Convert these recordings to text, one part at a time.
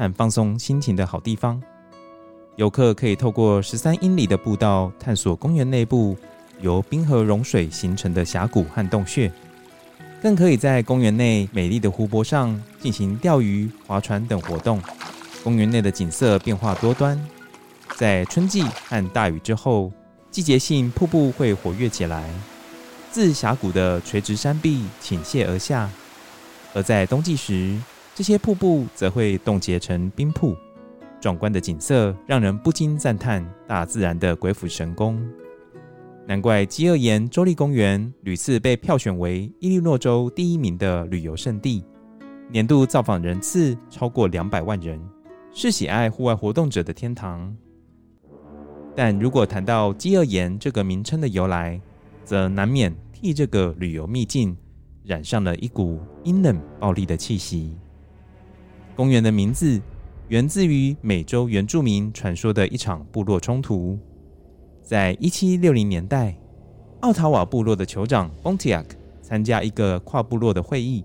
和放松心情的好地方，游客可以透过十三英里的步道探索公园内部由冰河融水形成的峡谷和洞穴，更可以在公园内美丽的湖泊上进行钓鱼、划船等活动。公园内的景色变化多端，在春季和大雨之后，季节性瀑布会活跃起来，自峡谷的垂直山壁倾泻而下；而在冬季时，这些瀑布则会冻结成冰瀑，壮观的景色让人不禁赞叹大自然的鬼斧神工。难怪基尔岩州立公园屡次被票选为伊利诺州第一名的旅游胜地，年度造访人次超过两百万人，是喜爱户外活动者的天堂。但如果谈到基尔岩这个名称的由来，则难免替这个旅游秘境染上了一股阴冷暴力的气息。公园的名字源自于美洲原住民传说的一场部落冲突。在一七六零年代，奥塔瓦部落的酋长 Pontiac 参加一个跨部落的会议，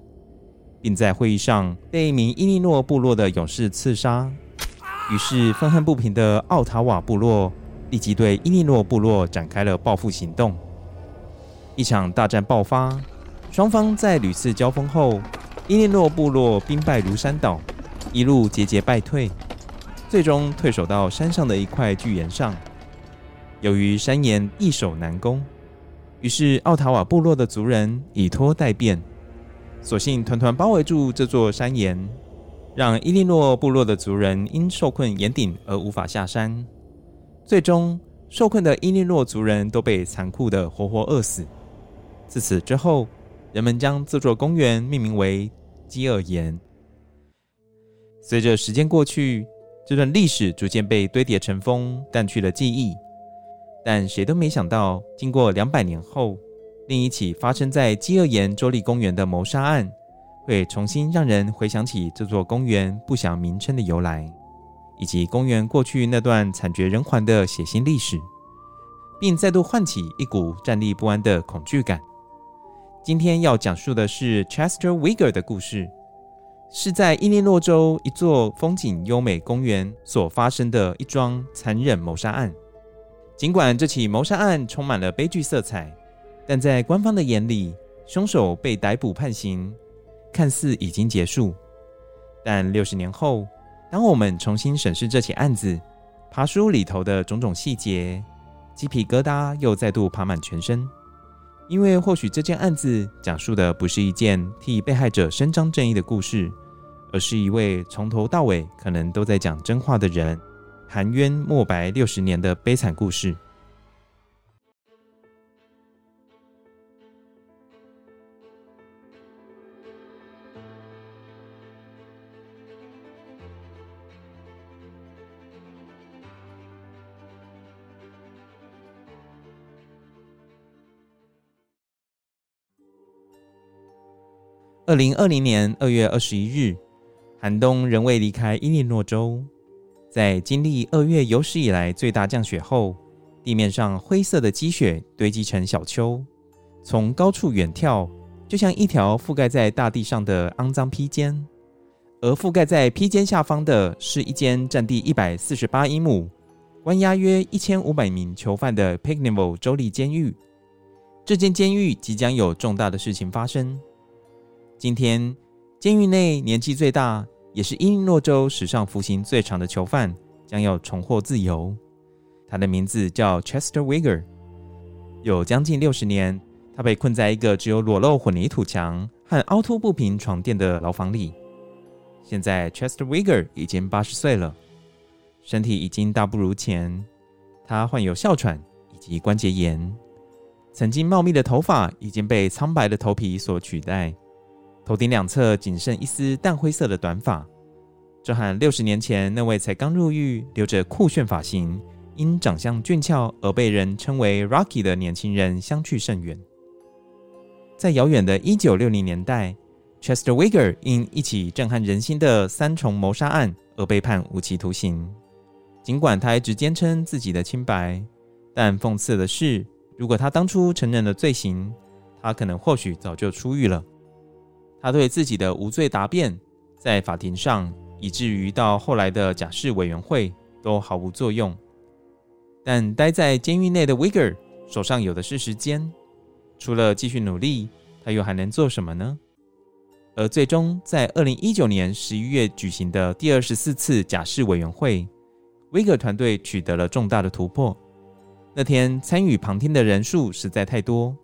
并在会议上被一名伊利诺部落的勇士刺杀。于是，愤恨不平的奥塔瓦部落立即对伊利诺部落展开了报复行动。一场大战爆发，双方在屡次交锋后，伊利诺部落兵败如山倒。一路节节败退，最终退守到山上的一块巨岩上。由于山岩易守难攻，于是奥塔瓦部落的族人以拖待变，索性团团包围住这座山岩，让伊利诺部落的族人因受困岩顶而无法下山。最终，受困的伊利诺族人都被残酷地活活饿死。自此之后，人们将这座公园命名为饥饿岩。随着时间过去，这段历史逐渐被堆叠成风，淡去了记忆。但谁都没想到，经过两百年后，另一起发生在饥饿岩州立公园的谋杀案，会重新让人回想起这座公园不详名称的由来，以及公园过去那段惨绝人寰的血腥历史，并再度唤起一股站立不安的恐惧感。今天要讲述的是 Chester Weger 的故事。是在伊利诺州一座风景优美公园所发生的一桩残忍谋杀案。尽管这起谋杀案充满了悲剧色彩，但在官方的眼里，凶手被逮捕判刑，看似已经结束。但六十年后，当我们重新审视这起案子，爬书里头的种种细节，鸡皮疙瘩又再度爬满全身。因为或许这件案子讲述的不是一件替被害者伸张正义的故事。而是一位从头到尾可能都在讲真话的人，含冤莫白六十年的悲惨故事。二零二零年二月二十一日。寒冬仍未离开伊利诺州，在经历二月有史以来最大降雪后，地面上灰色的积雪堆积成小丘，从高处远眺，就像一条覆盖在大地上的肮脏披肩。而覆盖在披肩下方的是一间占地一百四十八英亩、关押约一千五百名囚犯的 Pinckneyville 州立监狱。这间监狱即将有重大的事情发生。今天，监狱内年纪最大，也是伊利诺州史上服刑最长的囚犯将要重获自由。他的名字叫 Chester Weger。有将近六十年，他被困在一个只有裸露混凝土墙和凹凸不平床垫的牢房里。现在，Chester Weger 已经八十岁了，身体已经大不如前。他患有哮喘以及关节炎，曾经茂密的头发已经被苍白的头皮所取代，头顶两侧仅剩一丝淡灰色的短发。这和六十年前那位才刚入狱、留着酷炫发型、因长相俊俏而被人称为 Rocky 的年轻人相去甚远。在遥远的一九六零年代，Chester Weger 因一起震撼人心的三重谋杀案而被判无期徒刑。尽管他一直坚称自己的清白，但讽刺的是，如果他当初承认了罪行，他可能或许早就出狱了。他对自己的无罪答辩，在法庭上，以至于到后来的假释委员会都毫无作用。但待在监狱内的 Weger 手上有的是时间，除了继续努力，他又还能做什么呢？而最终在二零一九年十一月举行的第二十四次假释委员会。Weger 团队取得了重大的突破。那天参与旁听的人数实在太多，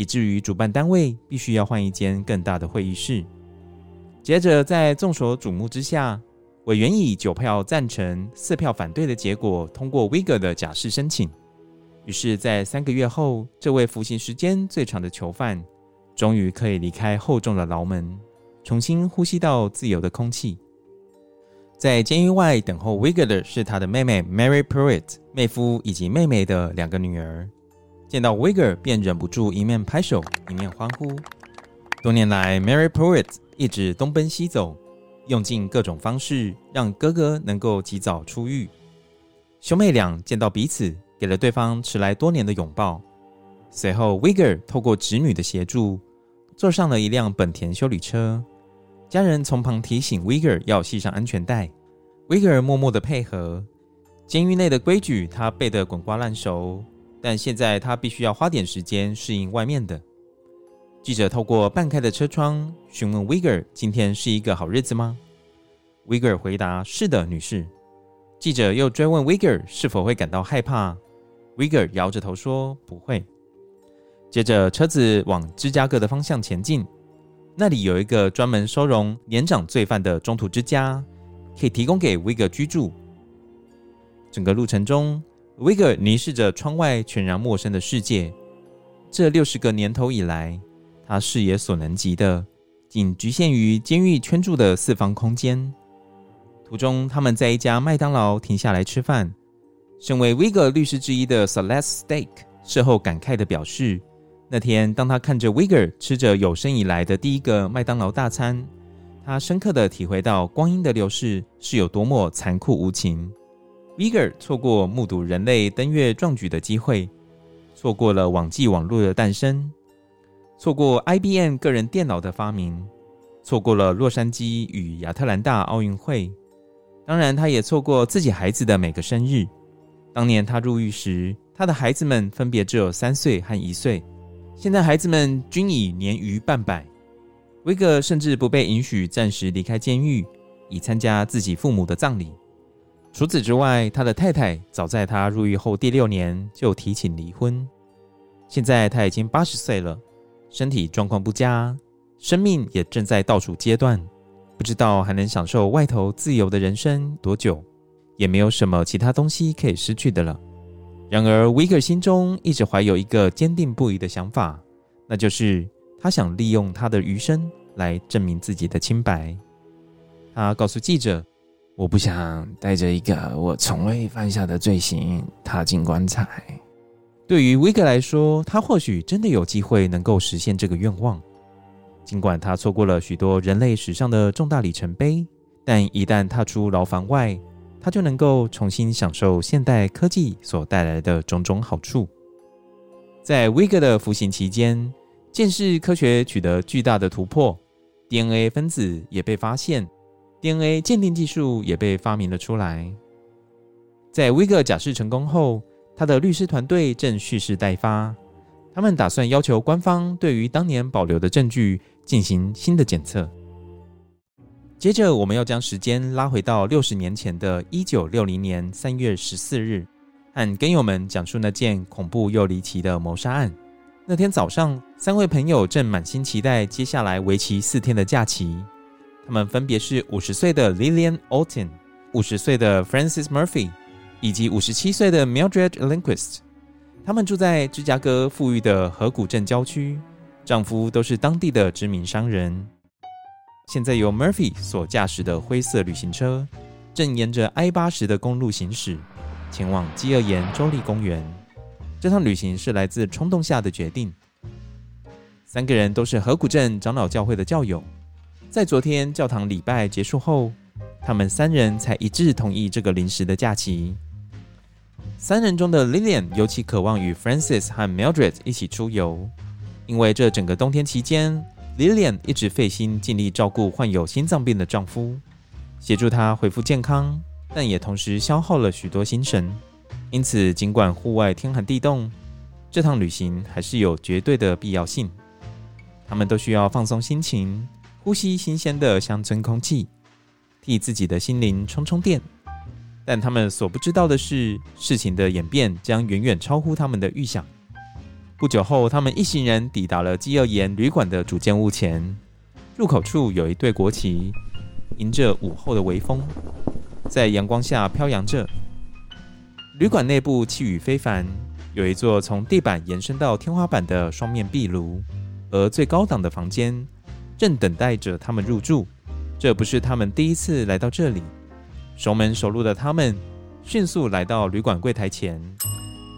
以至于主办单位必须要换一间更大的会议室。接着，在众所瞩目之下，委员以九票赞成、四票反对的结果通过 Weger 的假释申请。于是，在三个月后，这位服刑时间最长的囚犯终于可以离开厚重的牢门，重新呼吸到自由的空气。在监狱外等候 Weger 的是他的妹妹 Mary Pruitt、妹夫以及妹妹的两个女儿。见到 Weger 便忍不住一面拍手一面欢呼。多年来，Mary Pruitt 一直东奔西走，用尽各种方式让哥哥能够及早出狱。兄妹俩见到彼此，给了对方迟来多年的拥抱。随后，Weger 透过侄女的协助，坐上了一辆本田修理车。家人从旁提醒 Weger 要系上安全带，Weger 默默的配合。监狱内的规矩他背得滚瓜烂熟，但现在他必须要花点时间适应外面的。记者透过半开的车窗询问 Weger：“ 今天是一个好日子吗？”Weger 回答：“是的，女士。”记者又追问 Weger 是否会感到害怕，Weger 摇着头说：“不会。”接着车子往芝加哥的方向前进。那里有一个专门收容年长罪犯的中途之家，可以提供给 Weger 居住。整个路程中，Weger 凝视着窗外全然陌生的世界。这六十个年头以来，他视野所能及的，仅局限于监狱圈住的四方空间。途中，他们在一家麦当劳停下来吃饭。身为 WIGER 律师之一的 Celeste Stake 事后感慨地表示。那天，当他看着 Weger 吃着有生以来的第一个麦当劳大餐，他深刻地体会到光阴的流逝是有多么残酷无情。Weger 错过目睹人类登月壮举的机会，错过了网际网络的诞生，错过 IBM 个人电脑的发明，错过了洛杉矶与亚特兰大奥运会。当然，他也错过自己孩子的每个生日。当年他入狱时，他的孩子们分别只有三岁和一岁。现在孩子们均已年逾半百，威格甚至不被允许暂时离开监狱，以参加自己父母的葬礼。除此之外，他的太太早在他入狱后第六年就提请离婚。现在他已经八十岁了，身体状况不佳，生命也正在倒数阶段，不知道还能享受外头自由的人生多久，也没有什么其他东西可以失去的了。然而维克心中一直怀有一个坚定不移的想法，那就是他想利用他的余生来证明自己的清白。他告诉记者：“我不想带着一个我从未犯下的罪行踏进棺材。”对于威格来说，他或许真的有机会能够实现这个愿望。尽管他错过了许多人类史上的重大里程碑，但一旦踏出牢房外，他就能够重新享受现代科技所带来的种种好处。在威格的服刑期间，鉴识科学取得巨大的突破，DNA 分子也被发现，DNA 鉴定技术也被发明了出来。在 Weger 假释成功后，他的律师团队正蓄势待发，他们打算要求官方对于当年保留的证据进行新的检测。接着，我们要将时间拉回到六十年前的一九六零年三月十四日，和跟友们讲述那件恐怖又离奇的谋杀案。那天早上，三位朋友正满心期待接下来为期四天的假期。他们分别是五十岁的 Lillian Alton、五十岁的 Francis Murphy 以及五十七岁的 Mildred Linquist。他们住在芝加哥富裕的河谷镇郊区，丈夫都是当地的知名商人。现在由 Murphy 所驾驶的灰色旅行车，正沿着 I 八十的公路行驶，前往基尔岩州立公园。这趟旅行是来自冲动下的决定。三个人都是河谷镇长老教会的教友，在昨天教堂礼拜结束后，他们三人才一致同意这个临时的假期。三人中的 Lillian 尤其渴望与 Francis 和 Mildred 一起出游，因为这整个冬天期间，Lillian 一直费心尽力照顾患有心脏病的丈夫，协助他恢复健康，但也同时消耗了许多心神。因此，尽管户外天寒地冻，这趟旅行还是有绝对的必要性。他们都需要放松心情，呼吸新鲜的乡村空气，替自己的心灵充充电。但他们所不知道的是，事情的演变将远远超乎他们的预想。不久后，他们一行人抵达了基厄岩旅馆的主建物前，入口处有一对国旗，迎着午后的微风，在阳光下飘扬着。旅馆内部气宇非凡，有一座从地板延伸到天花板的双面壁炉，而最高档的房间正等待着他们入住。这不是他们第一次来到这里，熟门熟路的他们迅速来到旅馆柜台前，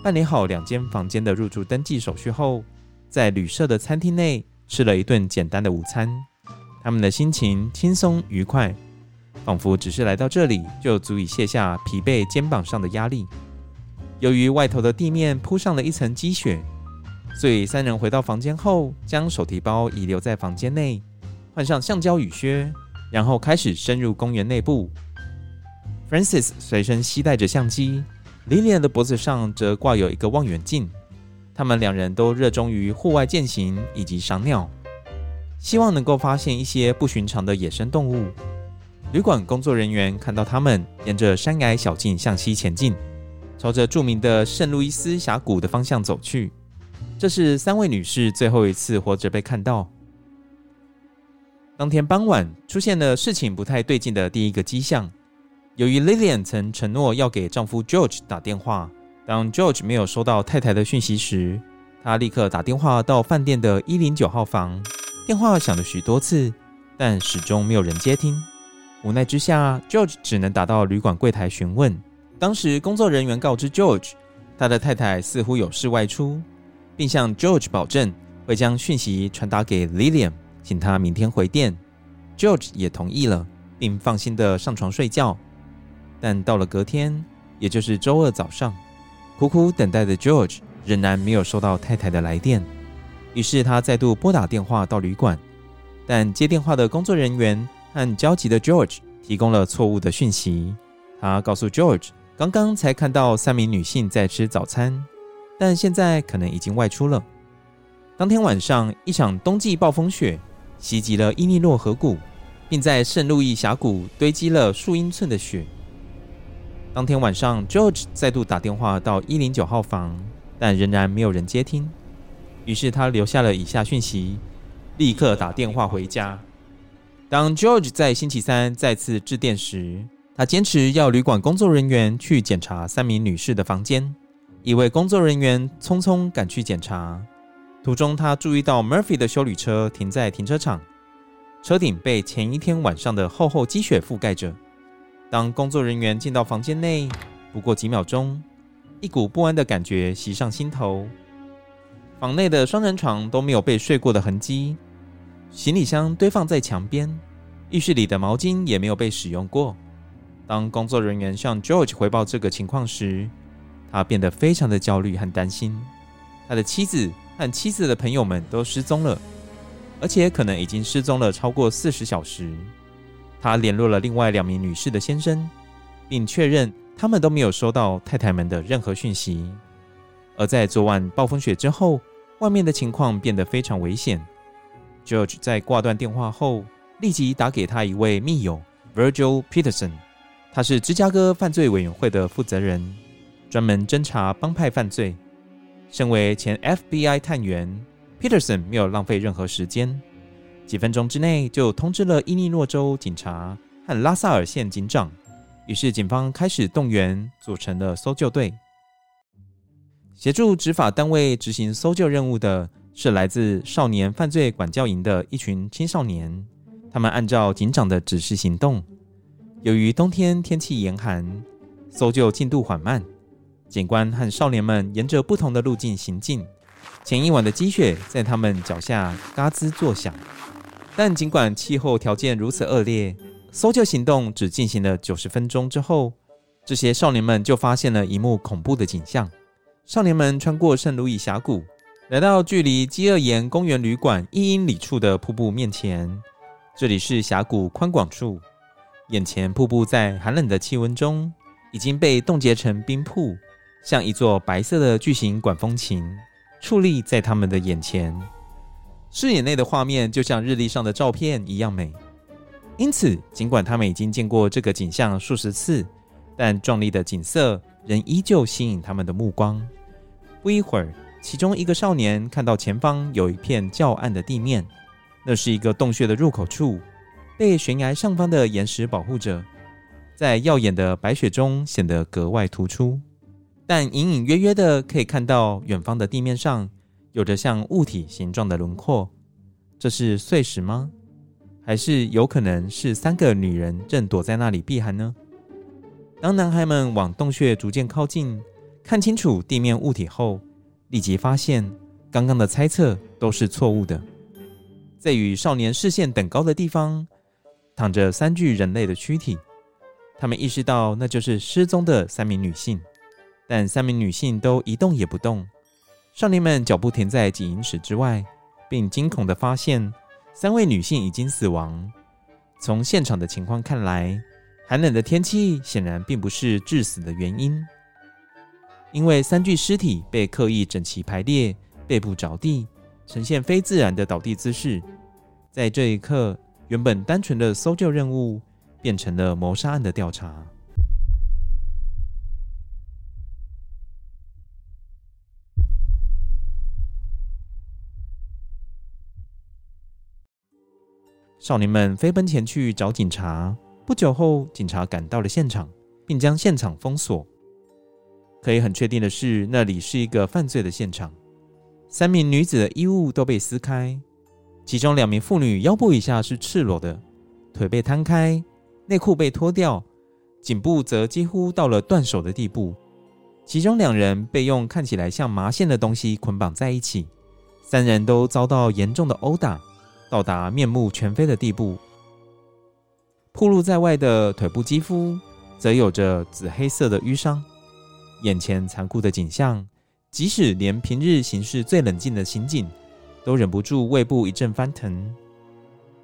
办理好两间房间的入住登记手续后，在旅社的餐厅内吃了一顿简单的午餐。他们的心情轻松愉快，仿佛只是来到这里就足以卸下疲惫肩膀上的压力。由于外头的地面铺上了一层积雪，所以三人回到房间后，将手提包遗留在房间内，换上橡胶雨靴，然后开始深入公园内部。Francis 随身携带着相机，Lilian 的脖子上则挂有一个望远镜。他们两人都热衷于户外健行以及赏鸟，希望能够发现一些不寻常的野生动物。旅馆工作人员看到他们沿着山崖小径向西前进。朝着著名的圣路易斯峡谷的方向走去，这是三位女士最后一次活着被看到。当天傍晚，出现了事情不太对劲的第一个迹象。由于 Lillian 曾承诺要给丈夫 George 打电话，当 George 没有收到太太的讯息时，他立刻打电话到饭店的一零九号房。电话响了许多次，但始终没有人接听。无奈之下，George 只能打到旅馆柜台询问。当时，工作人员告知 George，他的太太似乎有事外出，并向 George 保证会将讯息传达给 Lillian，请他明天回电。George 也同意了，并放心地上床睡觉。但到了隔天，也就是周二早上，苦苦等待的 George 仍然没有收到太太的来电。于是他再度拨打电话到旅馆，但接电话的工作人员和焦急的 George 提供了错误的讯息。他告诉 George。刚刚才看到三名女性在吃早餐，但现在可能已经外出了。当天晚上，一场冬季暴风雪袭击了伊利诺河谷，并在圣路易峡谷堆积了数英寸的雪。当天晚上，George 再度打电话到一零九号房，但仍然没有人接听。于是他留下了以下讯息：立刻打电话回家。当 George 在星期三再次致电时，他坚持要旅馆工作人员去检查三名女士的房间。一位工作人员匆匆赶去检查，途中他注意到 Murphy 的修理车停在停车场，车顶被前一天晚上的厚厚积雪覆盖着。当工作人员进到房间内，不过几秒钟，一股不安的感觉袭上心头。房内的双人床都没有被睡过的痕迹，行李箱堆放在墙边，浴室里的毛巾也没有被使用过。当工作人员向 George 回报这个情况时，他变得非常的焦虑和担心。他的妻子和妻子的朋友们都失踪了，而且可能已经失踪了超过四十小时。他联络了另外两名女士的先生，并确认他们都没有收到太太们的任何讯息。而在昨晚暴风雪之后，外面的情况变得非常危险。George 在挂断电话后，立即打给他一位密友 Virgil Peterson。他是芝加哥犯罪委员会的负责人，专门侦查帮派犯罪。身为前 FBI 探员，Peterson 没有浪费任何时间，几分钟之内就通知了伊利诺州警察和拉萨尔县警长。于是警方开始动员，组成了搜救队，协助执法单位执行搜救任务的是来自少年犯罪管教营的一群青少年。他们按照警长的指示行动。由于冬天天气严寒，搜救进度缓慢。警官和少年们沿着不同的路径行进。前一晚的积雪在他们脚下嘎吱作响。但尽管气候条件如此恶劣，搜救行动只进行了九十分钟之后，这些少年们就发现了一幕恐怖的景象。少年们穿过圣路易峡谷，来到距离基厄岩公园旅馆一英里处的瀑布面前。这里是峡谷宽广处，眼前瀑布在寒冷的气温中已经被冻结成冰瀑，像一座白色的巨型管风琴矗立在他们的眼前。视野内的画面就像日历上的照片一样美。因此，尽管他们已经见过这个景象数十次，但壮丽的景色仍依旧吸引他们的目光。不一会儿，其中一个少年看到前方有一片较暗的地面。那是一个洞穴的入口处，被悬崖上方的岩石保护着，在耀眼的白雪中显得格外突出。但隐隐约约的可以看到远方的地面上有着像物体形状的轮廓，这是碎石吗？还是有可能是三个女人正躲在那里避寒呢？当男孩们往洞穴逐渐靠近，看清楚地面物体后，立即发现刚刚的猜测都是错误的。在与少年视线等高的地方，躺着三具人类的躯体。他们意识到那就是失踪的三名女性，但三名女性都一动也不动。少年们脚步停在几英尺之外，并惊恐地发现三位女性已经死亡。从现场的情况看来，寒冷的天气显然并不是致死的原因，因为三具尸体被刻意整齐排列，背部着地。呈现非自然的倒地姿势，在这一刻，原本单纯的搜救任务变成了谋杀案的调查。少年们飞奔前去找警察。不久后，警察赶到了现场，并将现场封锁。可以很确定的是，那里是一个犯罪的现场。三名女子的衣物都被撕开，其中两名妇女腰部以下是赤裸的，腿被摊开，内裤被脱掉，颈部则几乎到了断手的地步。其中两人被用看起来像麻线的东西捆绑在一起，三人都遭到严重的殴打，到达面目全非的地步。暴露在外的腿部肌肤则有着紫黑色的瘀伤。眼前残酷的景象。即使连平日行事最冷静的刑警，都忍不住胃部一阵翻腾。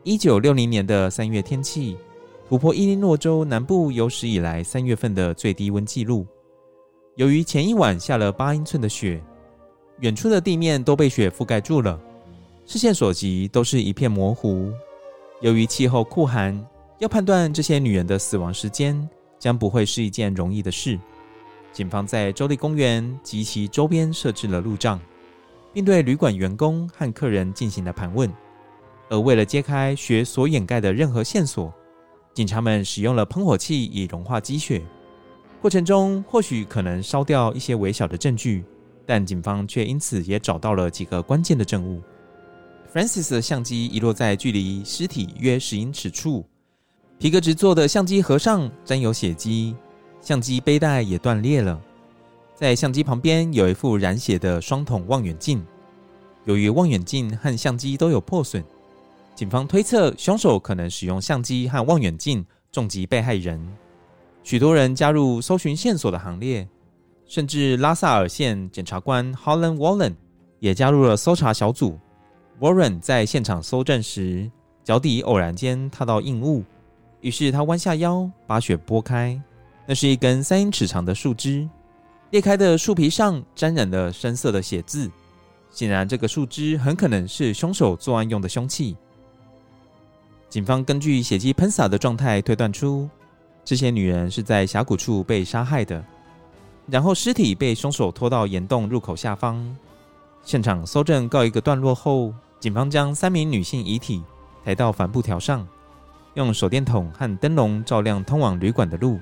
一九六零年的三月天气，突破伊利诺州南部有史以来三月份的最低温纪录。由于前一晚下了八英寸的雪，远处的地面都被雪覆盖住了，视线所及都是一片模糊。由于气候酷寒，要判断这些女人的死亡时间，将不会是一件容易的事。警方在州立公园及其周边设置了路障，并对旅馆员工和客人进行了盘问。而为了揭开雪所掩盖的任何线索，警察们使用了喷火器以融化积雪。过程中或许可能烧掉一些微小的证据，但警方却因此也找到了几个关键的证物。Francis 的相机遗落在距离尸体约十英尺处，皮革制作的相机盒上沾有血迹。相机背带也断裂了，在相机旁边有一副染血的双筒望远镜。由于望远镜和相机都有破损，警方推测凶手可能使用相机和望远镜重击被害人。许多人加入搜寻线索的行列，甚至拉萨尔县检察官 Holland Wallen 也加入了搜查小组。Warren 在现场搜证时，脚底偶然间踏到硬物，于是他弯下腰把雪拨开。那是一根三英尺长的树枝，裂开的树皮上沾染了深色的血渍。显然，这个树枝很可能是凶手作案用的凶器。警方根据血迹喷洒的状态推断出，这些女人是在峡谷处被杀害的。然后尸体被凶手拖到岩洞入口下方。现场搜证告一个段落后，警方将三名女性遗体抬到帆布条上，用手电筒和灯笼照亮通往旅馆的路，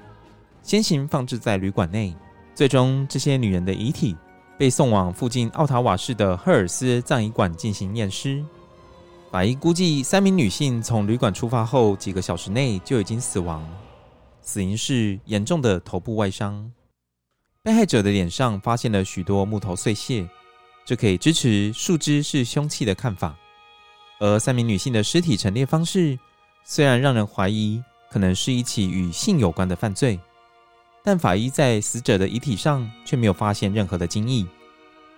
先行放置在旅馆内。最终，这些女人的遗体被送往附近奥塔瓦市的赫尔斯葬仪馆进行验尸。法医估计，三名女性从旅馆出发后几个小时内就已经死亡，死因是严重的头部外伤。被害者的脸上发现了许多木头碎屑，这可以支持树枝是凶器的看法。而三名女性的尸体陈列方式，虽然让人怀疑可能是一起与性有关的犯罪。但法医在死者的遗体上却没有发现任何的精液。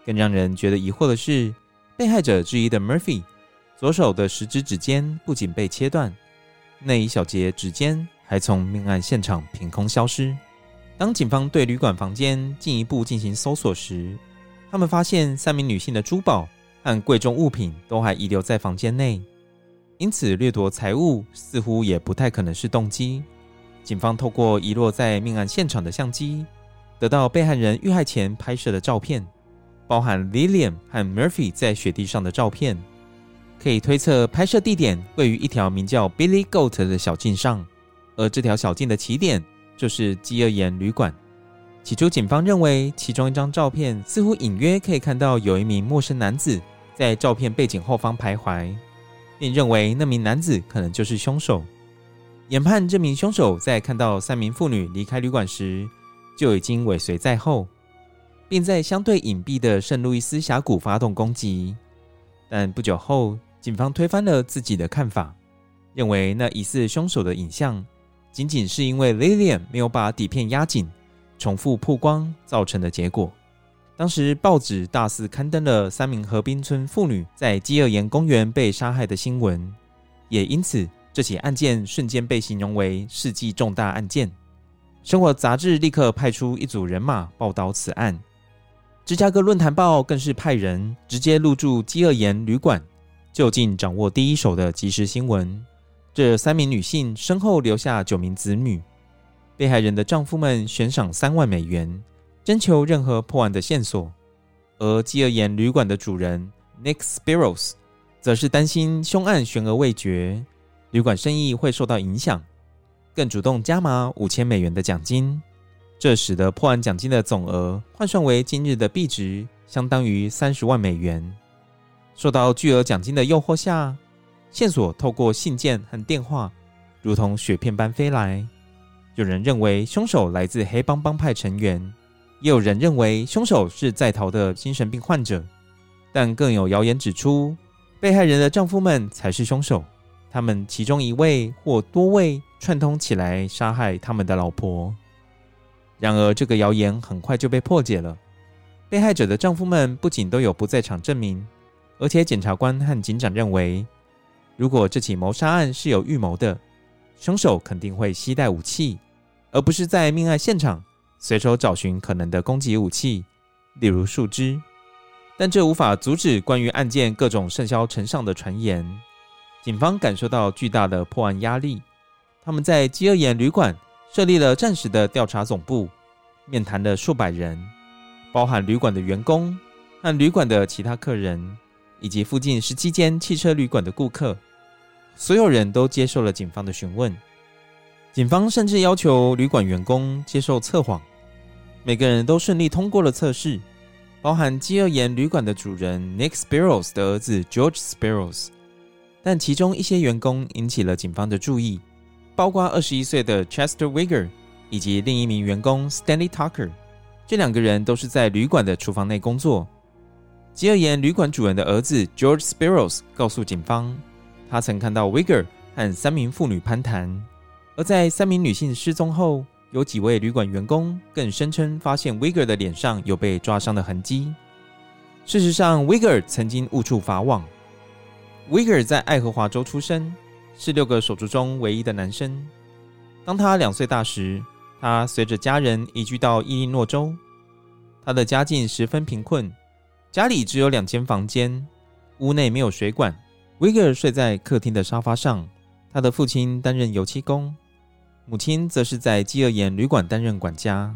更让人觉得疑惑的是，被害者之一的 Murphy 左手的食指指尖不仅被切断，那一小节指尖还从命案现场凭空消失。当警方对旅馆房间进一步进行搜索时，他们发现三名女性的珠宝和贵重物品都还遗留在房间内，因此掠夺财物似乎也不太可能是动机。警方透过遗落在命案现场的相机，得到被害人遇害前拍摄的照片，包含 Lillian 和 Murphy 在雪地上的照片，可以推测拍摄地点位于一条名叫 Billy Goat 的小径上，而这条小径的起点就是饥饿岩旅馆。起初，警方认为其中一张照片似乎隐约可以看到有一名陌生男子在照片背景后方徘徊，并认为那名男子可能就是凶手。研判这名凶手在看到三名妇女离开旅馆时，就已经尾随在后，并在相对隐蔽的圣路易斯峡谷发动攻击。但不久后，警方推翻了自己的看法，认为那疑似凶手的影像仅仅是因为 Lillian 没有把底片压紧，重复曝光造成的结果。当时报纸大肆刊登了三名河滨村妇女在饥饿岩公园被杀害的新闻，也因此。这起案件瞬间被形容为世纪重大案件。生活杂志立刻派出一组人马报道此案。芝加哥论坛报更是派人直接入住饥饿岩旅馆，就近掌握第一手的即时新闻。这三名女性身后留下九名子女，被害人的丈夫们悬赏三万美元，征求任何破案的线索。而饥饿岩旅馆的主人 Nick Spiros 则是担心凶案悬而未决。旅馆生意会受到影响，更主动加码五千美元的奖金，这使得破案奖金的总额换算为今日的币值，相当于三十万美元。受到巨额奖金的诱惑下，线索透过信件和电话，如同雪片般飞来。有人认为凶手来自黑帮帮派成员，也有人认为凶手是在逃的精神病患者，但更有谣言指出，被害人的丈夫们才是凶手。他们其中一位或多位串通起来杀害他们的老婆。然而，这个谣言很快就被破解了。被害者的丈夫们不仅都有不在场证明，而且检察官和警长认为，如果这起谋杀案是有预谋的，凶手肯定会携带武器，而不是在命案现场随手找寻可能的攻击武器，例如树枝。但这无法阻止关于案件各种甚嚣尘上的传言。警方感受到巨大的破案压力，他们在饥饿岩旅馆设立了暂时的调查总部，面谈了数百人，包含旅馆的员工和旅馆的其他客人，以及附近十七间汽车旅馆的顾客。所有人都接受了警方的询问。警方甚至要求旅馆员工接受测谎，每个人都顺利通过了测试，包含饥饿岩旅馆的主人 Nick Spiros 的儿子 George Spiros。但其中一些员工引起了警方的注意，包括二十一岁的 Chester Wigger 以及另一名员工 Stanley Tucker。这两个人都是在旅馆的厨房内工作。饥饿岩旅馆主人的儿子 George Spiros 告诉警方，他曾看到 Wigger 和三名妇女攀谈。而在三名女性失踪后，有几位旅馆员工更声称发现 Wigger 的脸上有被抓伤的痕迹。事实上，Wigger 曾经误触法网。Wigger 在爱荷华州出生，是六个手足中唯一的男生。当他两岁大时，他随着家人移居到伊利诺州。他的家境十分贫困，家里只有两间房间，屋内没有水管。Wigger 睡在客厅的沙发上。他的父亲担任油漆工，母亲则是在饥饿岩旅馆担任管家。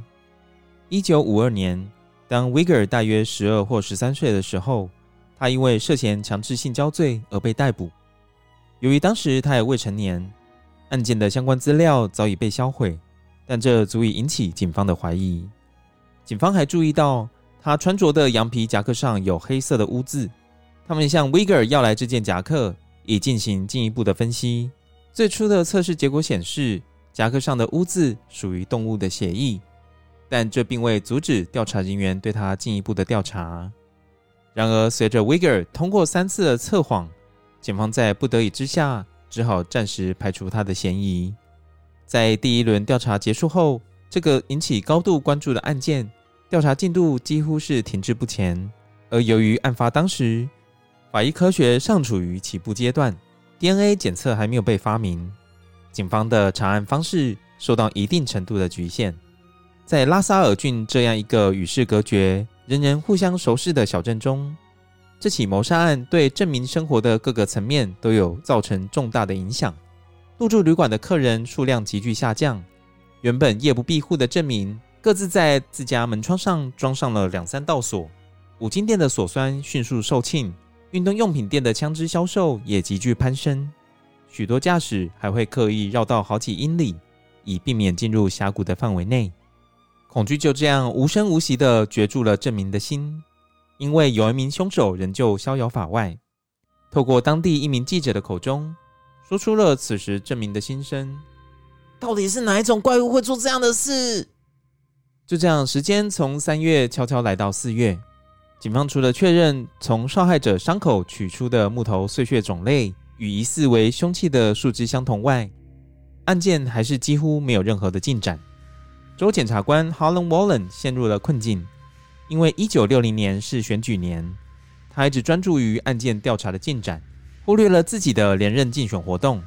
一九五二年，当 Wigger 大约十二或十三岁的时候，他因为涉嫌强制性交罪而被逮捕。由于当时他也未成年，案件的相关资料早已被销毁，但这足以引起警方的怀疑。警方还注意到他穿着的羊皮夹克上有黑色的污渍。他们向 Wigger 要来这件夹克，以进行进一步的分析。最初的测试结果显示，夹克上的污渍属于动物的血液。但这并未阻止调查人员对他进一步的调查。然而，随着 Wigger 通过三次的测谎，警方在不得已之下，只好暂时排除他的嫌疑。在第一轮调查结束后，这个引起高度关注的案件调查进度几乎是停滞不前。而由于案发当时，法医科学尚处于起步阶段，DNA 检测还没有被发明，警方的查案方式受到一定程度的局限。在拉萨尔郡这样一个与世隔绝、人人互相熟识的小镇中，这起谋杀案对镇民生活的各个层面都有造成重大的影响。入住旅馆的客人数量急剧下降，原本夜不闭户的镇民各自在自家门窗上装上了两三道锁。五金店的锁栓迅速售罄，运动用品店的枪支销售也急剧攀升。许多驾驶还会刻意绕道好几英里，以避免进入峡谷的范围内。恐惧就这样无声无息地攫住了郑明的心，因为有一名凶手仍旧逍遥法外。透过当地一名记者的口中，说出了此时镇民的心声：到底是哪一种怪物会做这样的事？就这样，时间从三月悄悄来到四月，警方除了确认从受害者伤口取出的木头碎屑种类与疑似为凶器的树枝相同外，案件还是几乎没有任何的进展。州检察官 Harlan Wallen 陷入了困境，因为1960年是选举年，他一直专注于案件调查的进展，忽略了自己的连任竞选活动。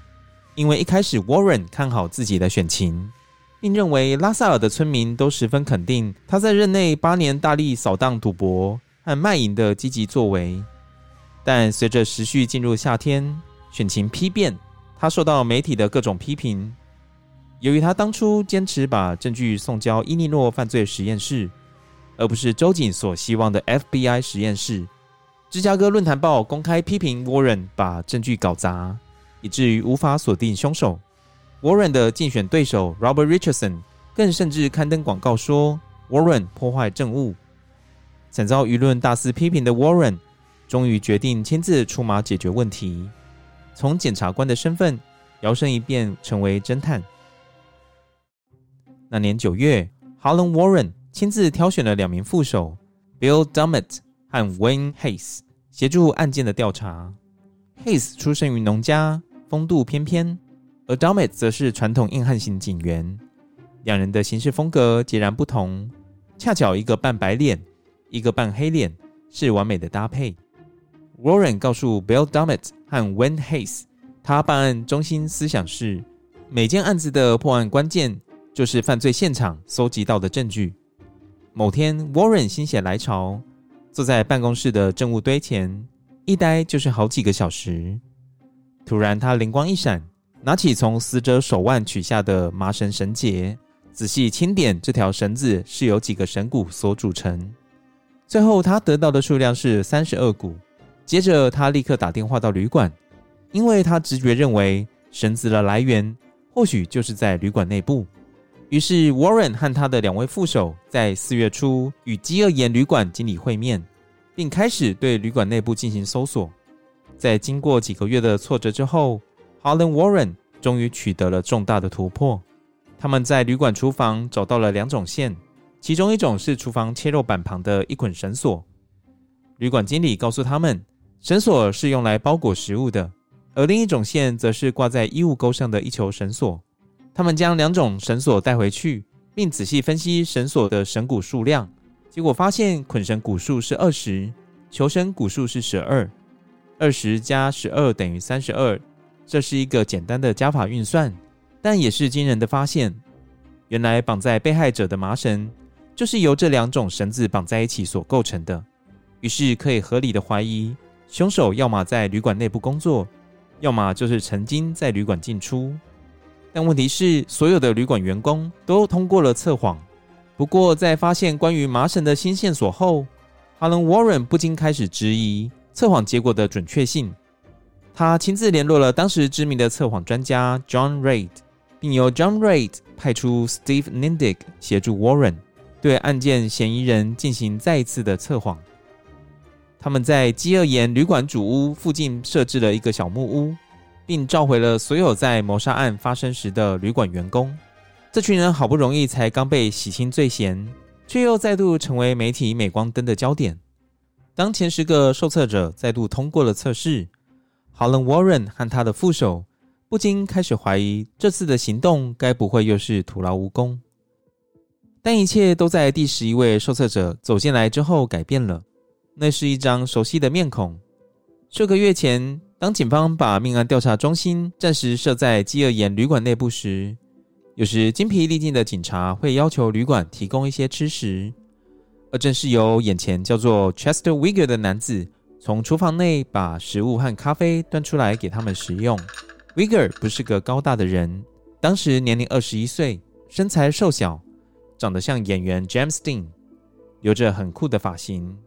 因为一开始 Warren 看好自己的选情，并认为拉萨尔的村民都十分肯定他在任内八年大力扫荡赌博和卖淫的积极作为。但随着时序进入夏天，选情批变，他受到媒体的各种批评。由于他当初坚持把证据送交伊利诺犯罪实验室，而不是州警所希望的 FBI 实验室，芝加哥论坛报公开批评 Warren 把证据搞砸，以至于无法锁定凶手。Warren 的竞选对手 Robert Richardson 更甚至刊登广告说 Warren 破坏证物。惨遭舆论大肆批评的 Warren，终于决定亲自出马解决问题，从检察官的身份摇身一变成为侦探。那年九月，Harlan Warren 亲自挑选了两名副手，Bill Dummett 和 Wayne Hayes，协助案件的调查。Hayes 出生于农家，风度翩翩，而 Dummett 则是传统硬汉型警员。两人的行事风格截然不同，恰巧一个半白脸，一个半黑脸，是完美的搭配。Warren 告诉 Bill Dummett 和 Wayne Hayes，他办案中心思想是每件案子的破案关键。就是犯罪现场搜集到的证据。某天，Warren 心血来潮，坐在办公室的证物堆前，一待就是好几个小时。突然，他灵光一闪，拿起从死者手腕取下的麻绳绳结，仔细清点这条绳子是由几个绳骨所组成。最后，他得到的数量是三十二股。接着，他立刻打电话到旅馆，因为他直觉认为绳子的来源或许就是在旅馆内部。于是，Warren 和他的两位副手在四月初与饥饿岩旅馆经理会面，并开始对旅馆内部进行搜索。在经过几个月的挫折之后，Harlan Warren 终于取得了重大的突破。他们在旅馆厨房找到了两种线，其中一种是厨房切肉板旁的一捆绳索。旅馆经理告诉他们，绳索是用来包裹食物的，而另一种线则是挂在衣物钩上的一球绳索。他们将两种绳索带回去，并仔细分析绳索的绳骨数量，结果发现捆绳骨数是二十，球绳骨数是十二，二十加十二等于三十二。这是一个简单的加法运算，但也是惊人的发现。原来绑在被害者的麻绳就是由这两种绳子绑在一起所构成的，于是可以合理的怀疑，凶手要么在旅馆内部工作，要么就是曾经在旅馆进出。但问题是，所有的旅馆员工都通过了测谎，不过，在发现关于麻绳的新线索后，Harlan Warren 不禁开始质疑测谎结果的准确性。他亲自联络了当时知名的测谎专家 John Reid，并由 John Reid 派出 Steve Nindig 协助 Warren 对案件嫌疑人进行再一次的测谎。他们在饥饿岩旅馆主屋附近设置了一个小木屋，并召回了所有在谋杀案发生时的旅馆员工。这群人好不容易才刚被洗清罪嫌，却又再度成为媒体镁光灯的焦点。当前十个受测者再度通过了测试，Harlan Warren 和他的副手不禁开始怀疑，这次的行动该不会又是徒劳无功？但一切都在第十一位受测者走进来之后改变了。那是一张熟悉的面孔。数个月前，当警方把命案调查中心暂时设在饥饿岩旅馆内部时，有时精疲力尽的警察会要求旅馆提供一些吃食，而正是由眼前叫做 Chester Wigger 的男子从厨房内把食物和咖啡端出来给他们食用。Wigger 不是个高大的人，当时年龄二十一岁，身材瘦小，长得像演员 James Dean，留着很酷的发型，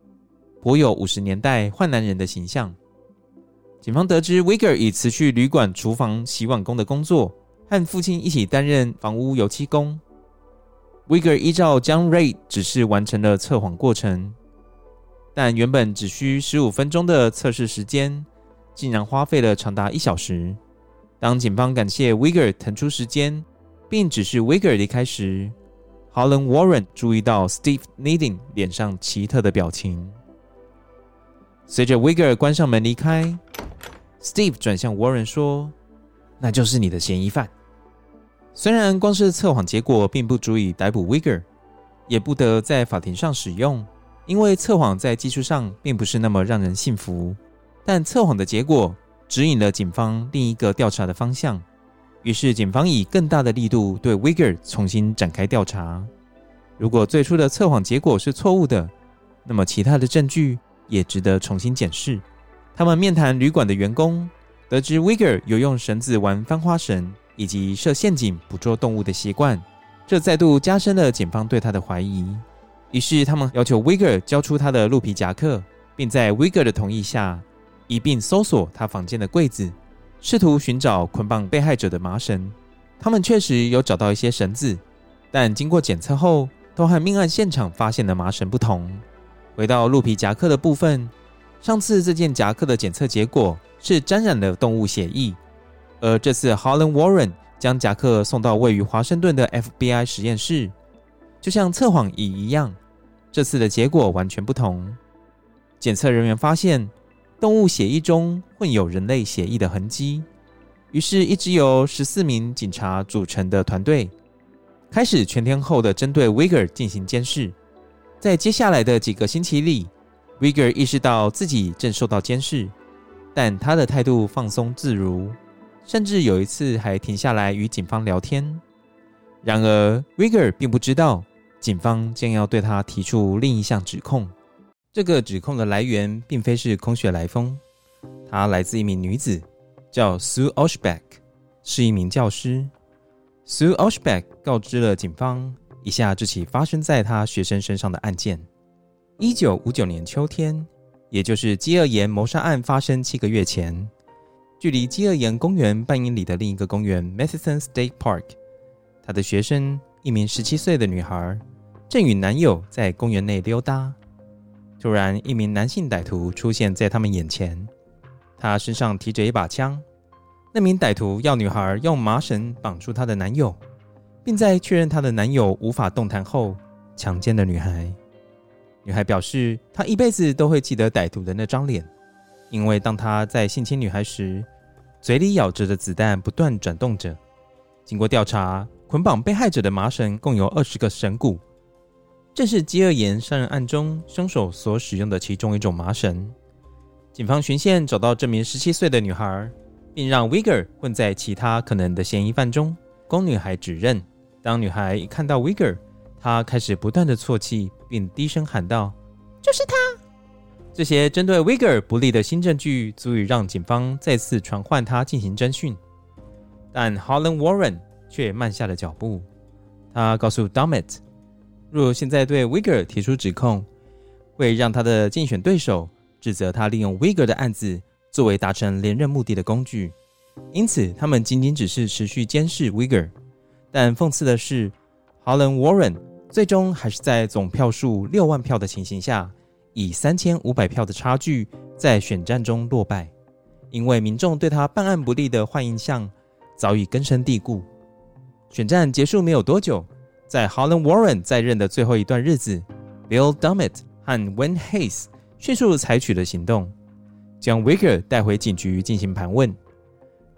颇有五十年代坏男人的形象。警方得知 Wigger 已辞去旅馆厨房洗碗工的工作。和父亲一起担任房屋油漆工。Wigger 依照 John Reid 指示完成了测谎过程，但原本只需十五分钟的测试时间，竟然花费了长达一小时。当警方感谢 Wigger 腾出时间，并指示 Wigger 离开时，Harlan Warren 注意到 Steve Needing 脸上奇特的表情。随着 Wigger 关上门离开，Steve 转向 Warren 说：“那就是你的嫌疑犯。”虽然光是测谎结果并不足以逮捕 Wigger，也不得在法庭上使用，因为测谎在技术上并不是那么让人信服。但测谎的结果指引了警方另一个调查的方向，于是警方以更大的力度对 Wigger 重新展开调查。如果最初的测谎结果是错误的，那么其他的证据也值得重新检视。他们面谈旅馆的员工，得知 Wigger 有用绳子玩翻花绳。以及设陷阱捕捉动物的习惯，这再度加深了警方对他的怀疑。于是，他们要求 Wigger 交出他的鹿皮夹克，并在 Wigger 的同意下，一并搜索他房间的柜子，试图寻找捆绑被害者的麻绳。他们确实有找到一些绳子，但经过检测后，都和命案现场发现的麻绳不同。回到鹿皮夹克的部分，上次这件夹克的检测结果是沾染了动物血液。而这次，Harlan Warren 将夹克送到位于华盛顿的 FBI 实验室，就像测谎仪一样，这次的结果完全不同。检测人员发现动物血液中混有人类血液的痕迹，于是，一支由十四名警察组成的团队开始全天候的针对 Wigger 进行监视。在接下来的几个星期里，Wigger 意识到自己正受到监视，但他的态度放松自如。甚至有一次还停下来与警方聊天。然而，Wigger 并不知道警方将要对他提出另一项指控。这个指控的来源并非是空穴来风，它来自一名女子，叫 Sue Oshback，是一名教师。Sue Oshback 告知了警方以下这起发生在她学生身上的案件：一九五九年秋天，也就是饥饿岩谋杀案发生七个月前。距离饥饿岩公园半英里的另一个公园 Matheson State Park，他的学生一名十七岁的女孩正与男友在公园内溜达。突然，一名男性歹徒出现在他们眼前，他身上提着一把枪。那名歹徒要女孩用麻绳绑住她的男友，并在确认她的男友无法动弹后强奸了女孩。女孩表示，她一辈子都会记得歹徒的那张脸。因为当他在性侵女孩时，嘴里咬着的子弹不断转动着。经过调查，捆绑被害者的麻绳共有二十个绳骨，这是饥饿岩杀人案中凶手所使用的其中一种麻绳。警方循线找到这名十七岁的女孩，并让 Wigger 混在其他可能的嫌疑犯中，供女孩指认。当女孩一看到 Wigger，她开始不断的啜泣，并低声喊道：“就是他。”这些针对 Wigger 不利的新证据，足以让警方再次传唤他进行侦讯。但 Holland Warren 却慢下了脚步。他告诉 Dummett，若现在对 Wiger 提出指控，会让他的竞选对手指责他利用 Wiger 的案子作为达成连任目的的工具。因此，他们仅仅只是持续监视 Wiger。但讽刺的是，Holland Warren 最终还是在总票数六万票的情形下，以三千五百票的差距在选战中落败。因为民众对他办案不力的坏印象早已根深蒂固。选战结束没有多久。在 Holland Warren 在任的最后一段日子，Bill Dummett 和 Wayne Hayes 迅速采取了行动，将 Wicker 带回警局进行盘问。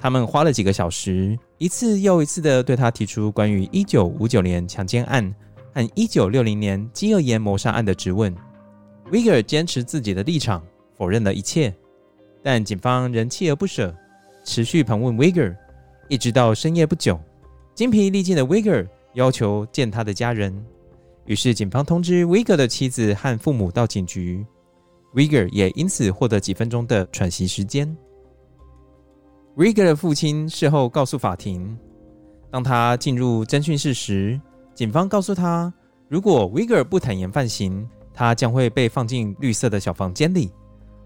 他们花了几个小时，一次又一次地对他提出关于1959年强奸案和1960年饥饿盐谋杀案的质问。Wiger 坚持自己的立场，否认了一切，但警方仍锲而不舍，持续盘问 Wiger，一直到深夜不久，精疲力尽的 Wiger。要求见他的家人，于是警方通知 Wiger 的妻子和父母到警局，Wiger 也因此获得几分钟的喘息时间。Wiger 的父亲事后告诉法庭，当他进入侦讯室时，警方告诉他，如果 Wiger 不坦言犯行，他将会被放进绿色的小房间里，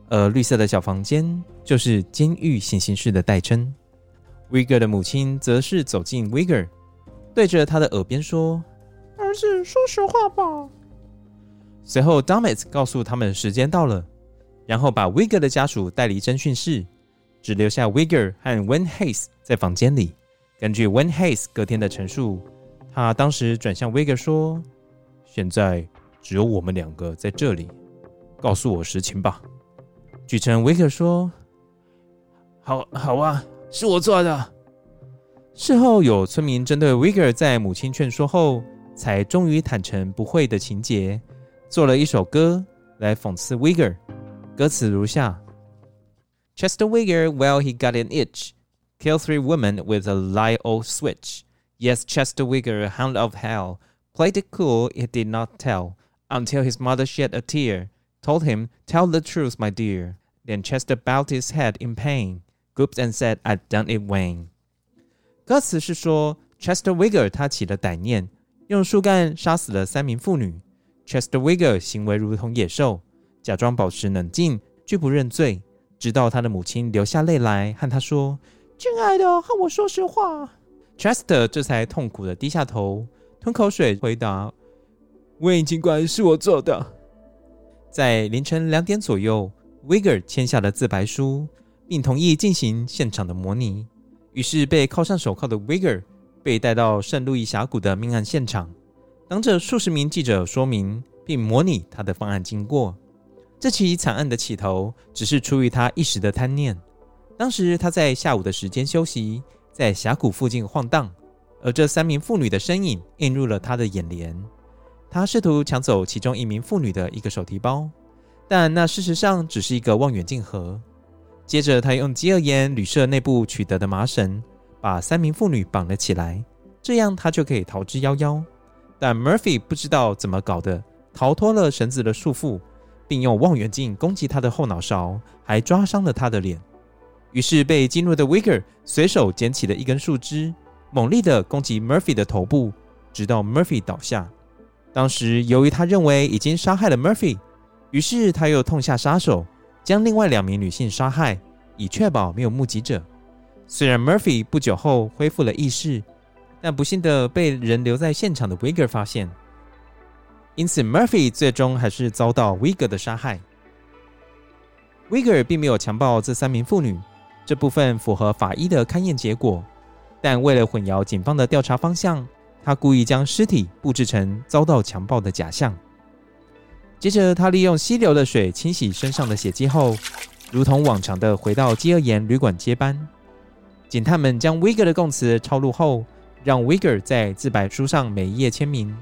而绿色的小房间就是监狱行刑室的代称。Wiger 的母亲则是走进 Wiger。对着他的耳边说：“儿子，说实话吧。”随后，Dummett 告诉他们时间到了，然后把 Wiger 的家属带离侦讯室，只留下 Wiger 和 Wayne Hayes 在房间里。根据 Wayne Hayes 隔天的陈述，他当时转向 Wiger 说：“现在只有我们两个在这里，告诉我实情吧。”据称，Wiger 说：“好，好啊，是我做的。”事后有村民针对 Wiger 在母亲劝说后，才终于坦诚不讳的情节，做了一首歌来讽刺 Wiger。歌词如下 ：Chester Wiger, well he got an itch, kill three women with a light old switch. Yes, Chester Wiger, hound of hell, played it cool, he did not tell, until his mother shed a tear, told him, tell the truth, my dear. Then Chester bowed his head in pain, gooped and said, I done it vain. 歌词是说，Chester Wiger 他起了歹念，用树干杀死了三名妇女。Chester Wiger 行为如同野兽，假装保持冷静，拒不认罪， 直到他的母亲流下泪来和他说：“亲爱的，和我说实话。” Chester 这才痛苦地低下头，吞口水回答：“Wayne 尽管是我做的。”在凌晨两点左右，Wigger 签下了自白书，并同意进行现场的模拟。于是被铐上手铐的 Wiger 被带到圣路易峡谷的命案现场，当着数十名记者说明并模拟他的犯案经过。这起惨案的起头只是出于他一时的贪念。当时他在下午的时间休息，在峡谷附近晃荡，而这三名妇女的身影映入了他的眼帘。他试图抢走其中一名妇女的一个手提包，但那事实上只是一个望远镜盒。接着，他用饥饿岩旅社内部取得的麻绳，把三名妇女绑了起来，这样他就可以逃之夭夭。但 Murphy 不知道怎么搞的，逃脱了绳子的束缚，并用望远镜攻击他的后脑勺，还抓伤了他的脸。于是，被激怒的 Wiger 随手捡起了一根树枝，猛力地攻击 Murphy 的头部，直到 Murphy 倒下。当时，由于他认为已经杀害了 Murphy，于是他又痛下杀手。将另外两名女性杀害，以确保没有目击者。虽然 Murphy 不久后恢复了意识，但不幸的被人留在现场的 Wiger 发现，因此 Murphy 最终还是遭到 Wiger 的杀害。Wiger 并没有强暴这三名妇女，这部分符合法医的勘验结果。但为了混淆警方的调查方向，他故意将尸体布置成遭到强暴的假象。接着，他利用溪流的水清洗身上的血迹后，如同往常的回到饥饿岩旅馆接班。警探们将 Wiger 的供词抄录后，让 Wiger 在自白书上每一页签名。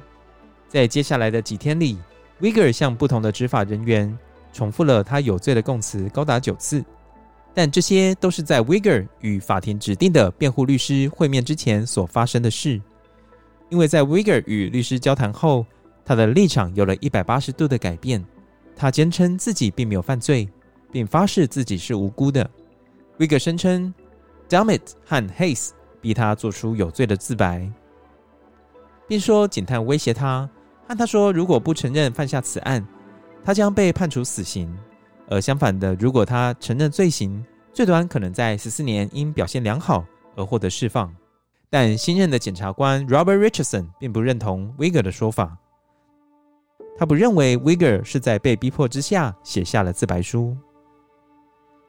在接下来的几天里，Wiger 向不同的执法人员重复了他有罪的供词高达九次，但这些都是在 Wiger 与法庭指定的辩护律师会面之前所发生的事。因为在 Wiger 与律师交谈后，他的立场有了一百八十度的改变。他坚称自己并没有犯罪，并发誓自己是无辜的。Wiger 声称，Dummett 和 Hayes 逼他做出有罪的自白，并说警探威胁他和他说，如果不承认犯下此案，他将被判处死刑；而相反的，如果他承认罪行，最短可能在十四年因表现良好而获得释放。但新任的检察官 Robert Richardson 并不认同 Wiger 的说法，他不认为 Wiger 是在被逼迫之下写下了自白书。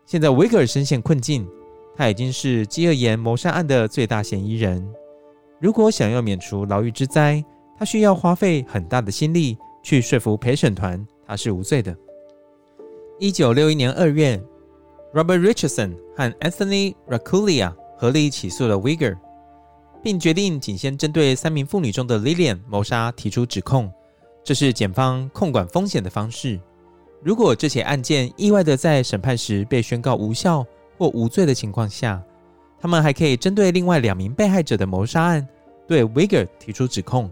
现在 Wiger 深陷困境，他已经是饥饿盐谋杀案的最大嫌疑人。如果想要免除牢狱之灾，他需要花费很大的心力去说服陪审团他是无罪的。一九六一年二月，Robert Richardson 和 Anthony Racculia 合力起诉了 Wigger，。并决定仅先针对三名妇女中的 Lillian 谋杀提出指控，这是检方控管风险的方式。如果这起案件意外的在审判时被宣告无效或无罪的情况下，他们还可以针对另外两名被害者的谋杀案对 Wigger 提出指控。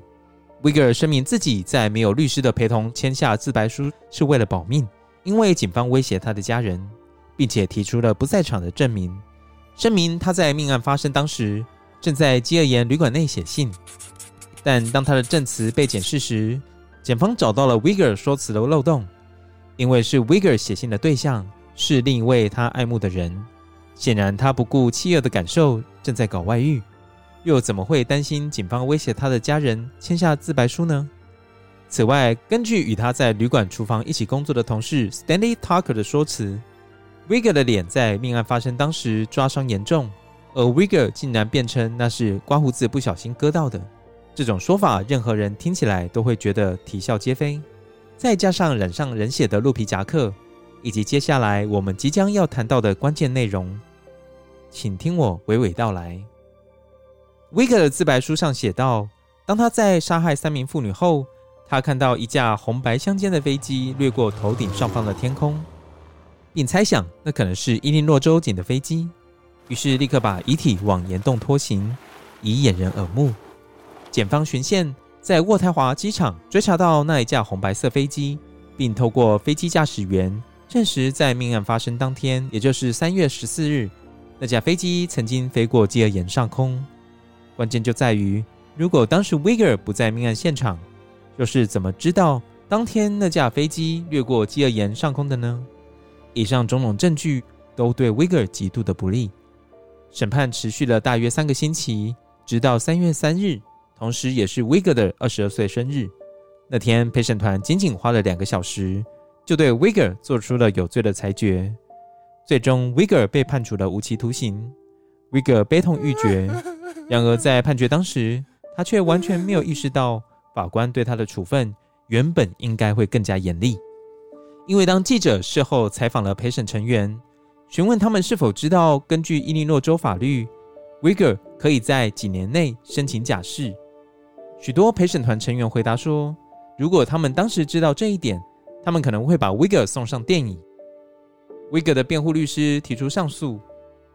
Wiger 声明自己在没有律师的陪同签下自白书是为了保命，因为警方威胁他的家人，并且提出了不在场的证明，声明他在命案发生当时。正在基尔岩旅馆内写信，但当他的证词被检视时，检方找到了 Wiger 说辞的漏洞，因为是 Wiger 写信的对象是另一位他爱慕的人，显然他不顾妻儿的感受，正在搞外遇，又怎么会担心警方威胁他的家人签下自白书呢？此外，根据与他在旅馆厨房一起工作的同事 Stanley Tucker 的说辞，Wigger 的脸在命案发生当时抓伤严重。而 Wigger 竟然辩称那是刮胡子不小心割到的，这种说法任何人听起来都会觉得啼笑皆非。再加上染上人血的鹿皮夹克，以及接下来我们即将要谈到的关键内容，请听我娓娓道来。威克的自白书上写道：当他在杀害三名妇女后，他看到一架红白相间的飞机掠过头顶上方的天空，并猜想那可能是伊利诺州警的飞机。于是立刻把遗体往岩洞拖行，以掩人耳目。检方循线在渥太华机场追查到那一架红白色飞机，并透过飞机驾驶员证实，在命案发生当天，也就是三月十四日，那架飞机曾经飞过基尔岩上空。关键就在于，如果当时 Wiger 不在命案现场，又是怎么知道当天那架飞机掠过基尔岩上空的呢？以上种种证据都对 Wiger 极度的不利。审判持续了大约三个星期，直到三月三日，同时也是 Wiger 的二十二岁生日。那天，陪审团仅仅花了两个小时，就对 Wiger 做出了有罪的裁决。最终，Wiger 被判处了无期徒刑。Wiger 悲痛欲绝。然而，在判决当时，他却完全没有意识到法官对他的处分原本应该会更加严厉。因为当记者事后采访了陪审成员，询问他们是否知道，根据伊利诺州法律，Wiger 可以在几年内申请假释。许多陪审团成员回答说，如果他们当时知道这一点，他们可能会把 Wiger 送上电椅。Wiger 的辩护律师提出上诉，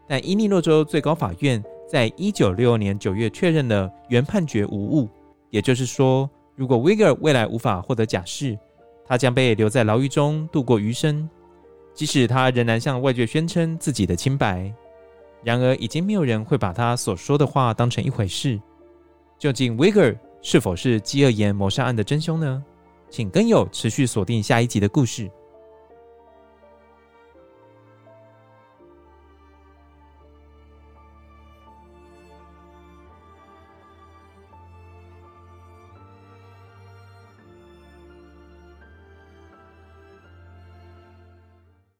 但伊利诺州最高法院在一九六二年九月确认了原判决无误。也就是说，如果 Wigger 未来无法获得假释，他将被留在牢狱中度过余生。即使他仍然向外界宣称自己的清白，然而已经没有人会把他所说的话当成一回事。究竟 Wigger 是否是饥饿岩谋杀案的真凶呢？请跟友持续锁定下一集的故事。